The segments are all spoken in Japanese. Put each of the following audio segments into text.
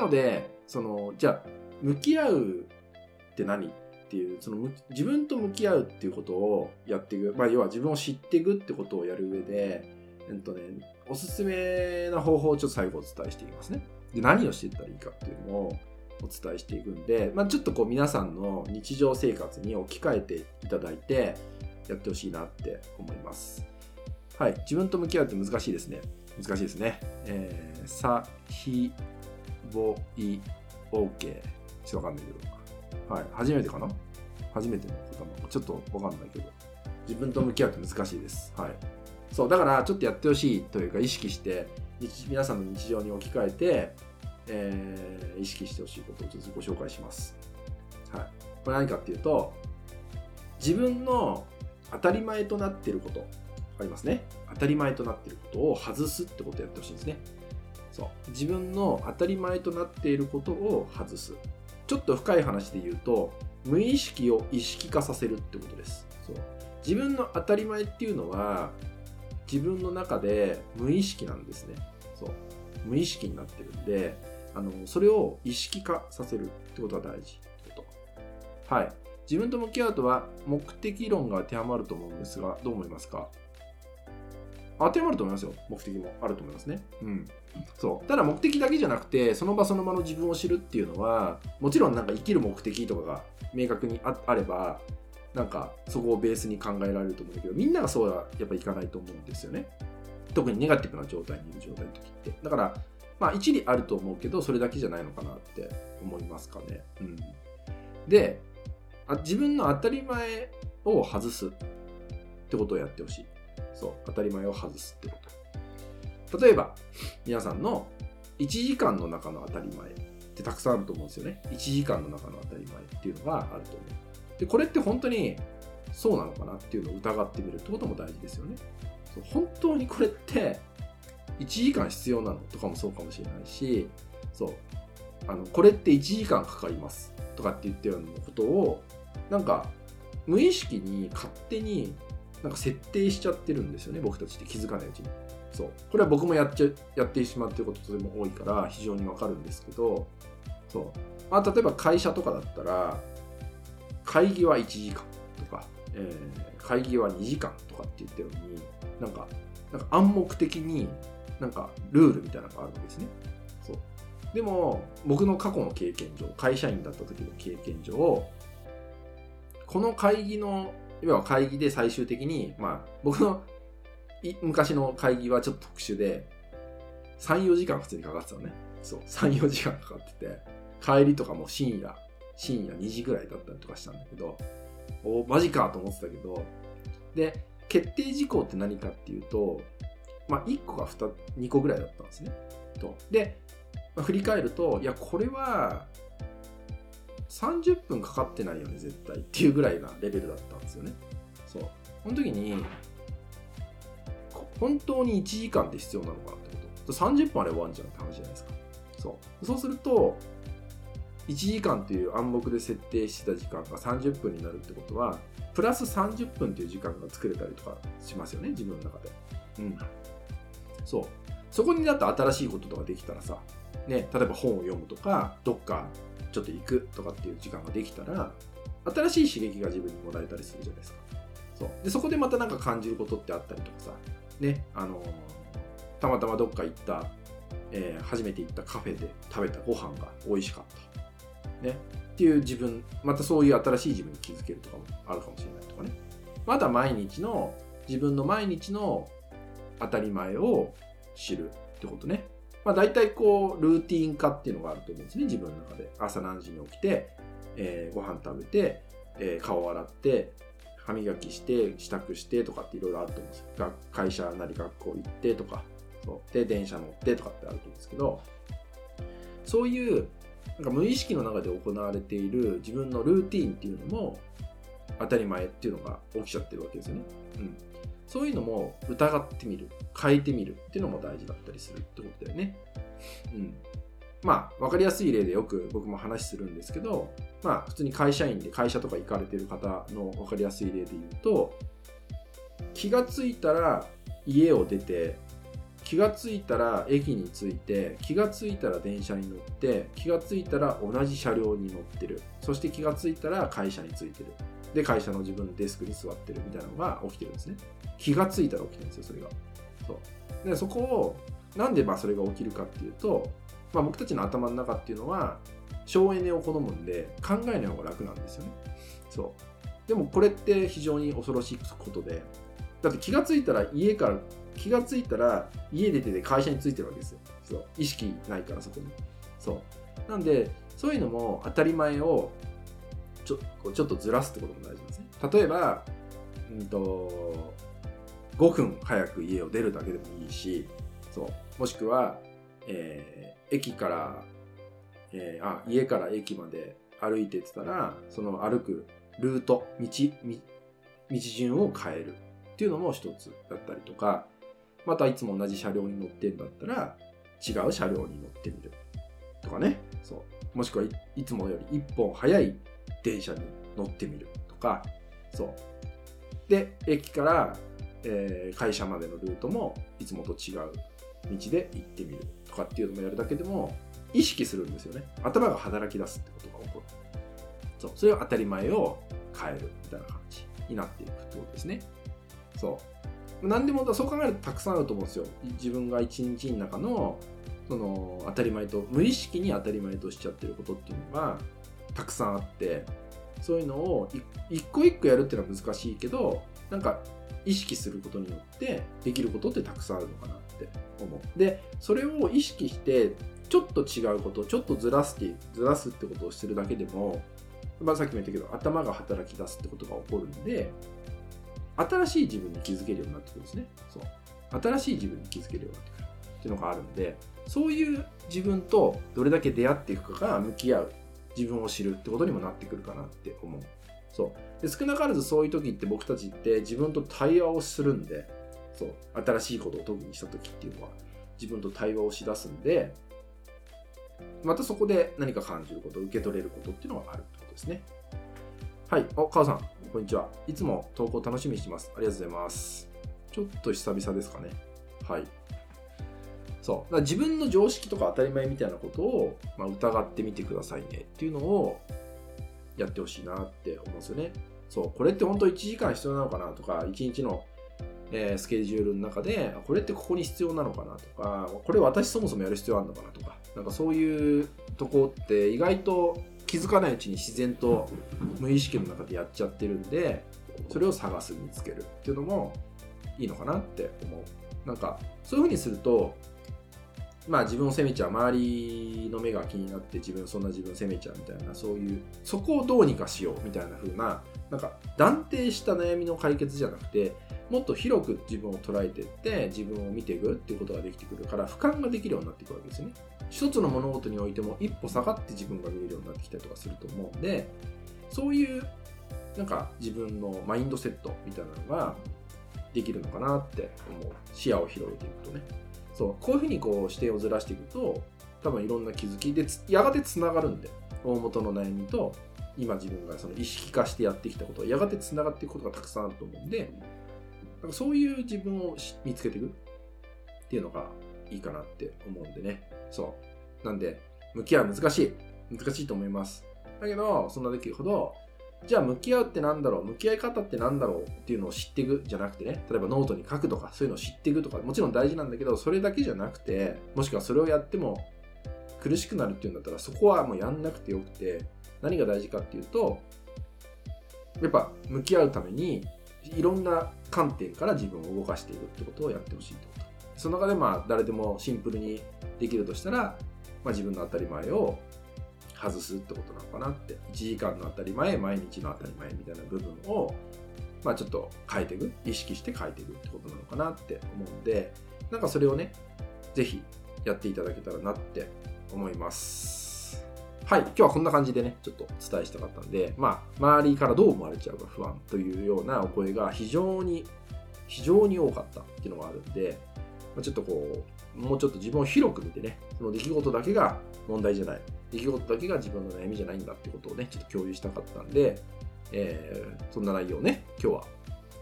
なのでそのじゃあ向き合うって何っていうその自分と向き合うっていうことをやっていく、まあ、要は自分を知っていくってことをやる上で、えっとね、おすすめな方法をちょっと最後お伝えしていきますね。で何をしていったらいいかっていうのをお伝えしていくんで、まあ、ちょっとこう皆さんの日常生活に置き換えていただいてやってほしいなって思います。はい、自分と向き合うって難しいですね。難しいですね。えー、さ、ひ、ぼ、い、オーケー。ちょっとわかんないけど。はい。初めてかな？初めての方もちょっとわかんないけど。自分と向き合うって難しいです。はい。そう、だからちょっとやってほしいというか意識して、皆さんの日常に置き換えて、えー、意識してほしいことをちょっとご紹介します。はい。これ何かっていうと、自分の当たり前となってることありますね。当たり前となってることを外すってことをやってほしいんですね。そう。自分の当たり前となっていることを外す。ちょっと深い話で言うと、無意識を意識化させるってことです。そう自分の当たり前っていうのは、自分の中で無意識なんですね。そう。無意識になってるんで、あの、それを意識化させるってことが大事ってこと。はい。自分と向き合うとは目的論が当てはまると思うんですが、どう思いますか？当てはまると思いますよ。目的もあると思いますね。うん。そう。ただ目的だけじゃなくて、その場その場の自分を知るっていうのは、もちろんなんか生きる目的とかが明確にあれば、なんかそこをベースに考えられると思うんだけど、みんながそうはやっぱいかないと思うんですよね。特にネガティブな状態にいる状態の時って。だから、まあ一理あると思うけど、それだけじゃないのかなって思いますかね。うん。で、あ自分の当たり前を外すってことをやってほしい。そう、当たり前を外すってこと。例えば、皆さんの1時間の中の当たり前ってたくさんあると思うんですよね。1時間の中の当たり前っていうのがあると思う。で、これって本当にそうなのかなっていうのを疑ってみるってことも大事ですよね。本当にこれって1時間必要なのとかもそうかもしれないし、そう、あの、これって1時間かかりますとかって言ったようなことを、なんか、無意識に勝手になんか設定しちゃってるんですよね、僕たちって気づかないうちに。そう。これは僕もやっちゃ、やってしまうってることとても多いから非常にわかるんですけど、そう。まあ、例えば会社とかだったら、会議は1時間とか、えー、会議は2時間とかって言ってるのに、なんか、なんか暗黙的になんかルールみたいなのがあるわけですね。そう。でも、僕の過去の経験上、会社員だった時の経験上、この会議の要は会議で最終的に、まあ、僕の昔の会議はちょっと特殊で、3、4時間普通にかかってたのね。そう、3、4時間かかってて、帰りとかも深夜、深夜2時ぐらいだったりとかしたんだけど、おマジかと思ってたけど、で、決定事項って何かっていうと、まあ、1個が 2, 2個ぐらいだったんですね。とで、まあ、振り返ると、いや、これは30分かかってないよね絶対っていうぐらいなレベルだったんですよねそうこの時に本当に1時間って必要なのかなってこと。30分あれ終わんじゃんって話じゃないですか。そう。そうすると1時間という暗黙で設定してた時間が30分になるってことはプラス30分という時間が作れたりとかしますよね自分の中で。うん。そう。そこにだって新しいこととかできたらさね、例えば本を読むとかどっかちょっと行くとかっていう時間ができたら新しい刺激が自分にもらえたりするじゃないですか。そう。でそこでまた何か感じることってあったりとかさねあのたまたまどっか行った、えー、初めて行ったカフェで食べたご飯が美味しかった。ね。っていう自分またそういう新しい自分に気づけるとかもあるかもしれないとかね。まだ毎日の自分の毎日の当たり前を知るってことね。まあ、大体こう、ルーティン化っていうのがあると思うんですね、自分の中で。朝何時に起きて、えー、ご飯食べて、えー、顔洗って、歯磨きして、支度してとかっていろいろあると思うんですよ。会社なり学校行ってとか、そうで、電車乗ってとかってあると思うんですけど、そういう、なんか無意識の中で行われている自分のルーティンっていうのも、当たり前っていうのが起きちゃってるわけですよね。うん。そういうのも疑ってみる、変えてみるっていうのも大事だったりするってことだよね。うん。まあ、わかりやすい例でよく僕も話するんですけど、まあ、普通に会社員で会社とか行かれてる方のわかりやすい例で言うと、気がついたら家を出て、気がついたら駅に着いて気がついたら電車に乗って気がついたら同じ車両に乗ってる。そして気がついたら会社に着いてる。で会社の自分のデスクに座ってるみたいなのが起きてるんですね。気がついたら起きてるんですよそれが。そう。でそこをなんでまあそれが起きるかっていうと、まあ、僕たちの頭の中っていうのは省エネを好むんで考えない方が楽なんですよね。そう。でもこれって非常に恐ろしいことでだって気がついたら家から気がついたら家出てて会社に着いてるわけですよ。そう。意識ないからそこに。そう。なんでそういうのも当たり前をちょちょっとずらすってことも大事ですね。例えば、うんと、5分早く家を出るだけでもいいしそう。もしくは、えー、駅から、えー、あ家から駅まで歩いてったらその歩くルート道道順を変えるっていうのも一つだったりとかまたいつも同じ車両に乗ってんだったら違う車両に乗ってみるとかね。そう。もしくはいつもより1本早い電車に乗ってみるとか。そう。で駅から、えー、会社までのルートもいつもと違う。道で行ってみるとかっていうのもやるだけでも意識するんですよね。頭が働き出すってことが起こる。そう。それを当たり前を変えるみたいな感じになっていくってことですね。そう。何でもそう考えるとたくさんあると思うんですよ。自分が一日の中のその当たり前と無意識に当たり前としちゃってることっていうのがたくさんあってそういうのを一個一個やるっていうのは難しいけどなんか意識することによってできることってたくさんあるのかなって思う。でそれを意識してちょっと違うことちょっとずらすってずらすってことをしてるだけでも、まあ、さっきも言ったけど頭が働き出すってことが起こるんで新しい自分に気づけるようになってくるんですね。そう。新しい自分に気づけるようになってくるっていうのがあるんでそういう自分とどれだけ出会っていくかが向き合う自分を知るってことにもなってくるかなって思う。そう。で少なからずそういう時って僕たちって自分と対話をするんでそう。新しいことを特にした時っていうのは自分と対話をしだすんでまたそこで何か感じること受け取れることっていうのがあるってことですね。はい。お母さんこんにちは。いつも投稿楽しみにしてます。ありがとうございます。ちょっと久々ですかね。はい。そう。だ自分の常識とか当たり前みたいなことを、まあ、疑ってみてくださいねっていうのをやってほしいなって思うんですよね。そうこれって本当1時間必要なのかなとか1日の、えー、スケジュールの中でこれってここに必要なのかなとかこれ私そもそもやる必要あるのかなとかなんかそういうとこって意外と気づかないうちに自然と無意識の中でやっちゃってるんでそれを探す見つけるっていうのもいいのかなって思うなんかそういうふうにするとまあ自分を責めちゃう周りの目が気になって自分そんな自分を責めちゃうみたいなそういうそこをどうにかしようみたいな風ななんか断定した悩みの解決じゃなくてもっと広く自分を捉えていって自分を見ていくっていうことができてくるから俯瞰ができるようになっていくわけですね。一つの物事においても一歩下がって自分が見れるようになってきたりとかすると思うんでそういうなんか自分のマインドセットみたいなのができるのかなって思う。視野を広げていくとね。そう。こういうふうにこう視点をずらしていくと多分いろんな気づきでやがてつながるんで大元の悩みと今自分がその意識化してやってきたこと。やがてつながっていくことがたくさんあると思うんでなんかそういう自分を見つけていくっていうのがいいかなって思うんでね。そう。なんで向き合う難しい。難しいと思います。だけどそんな時ほどじゃあ向き合うってなんだろう？向き合い方ってなんだろうっていうのを知っていくじゃなくてね。例えばノートに書くとかそういうのを知っていくとか。もちろん大事なんだけどそれだけじゃなくてもしくはそれをやっても苦しくなるっていうんだったらそこはもうやんなくてよくて何が大事かっていうとやっぱ向き合うためにいろんな観点から自分を動かしていくってことをやってほしいってこと。その中でまあ誰でもシンプルにできるとしたら、まあ、自分の当たり前を外すってことなのかなって。1時間の当たり前毎日の当たり前みたいな部分をまあちょっと変えていく。意識して変えていくってことなのかなって思うんでなんかそれをね是非やっていただけたらなって思います。はい今日はこんな感じでねちょっとお伝えしたかったんでまあ周りからどう思われちゃうか不安というようなお声が非常に非常に多かったっていうのがあるんでちょっとこうもうちょっと自分を広く見てねその出来事だけが問題じゃない出来事だけが自分の悩みじゃないんだってことをね、ちょっと共有したかったんで、えー、そんな内容をね、今日は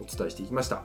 お伝えしていきました。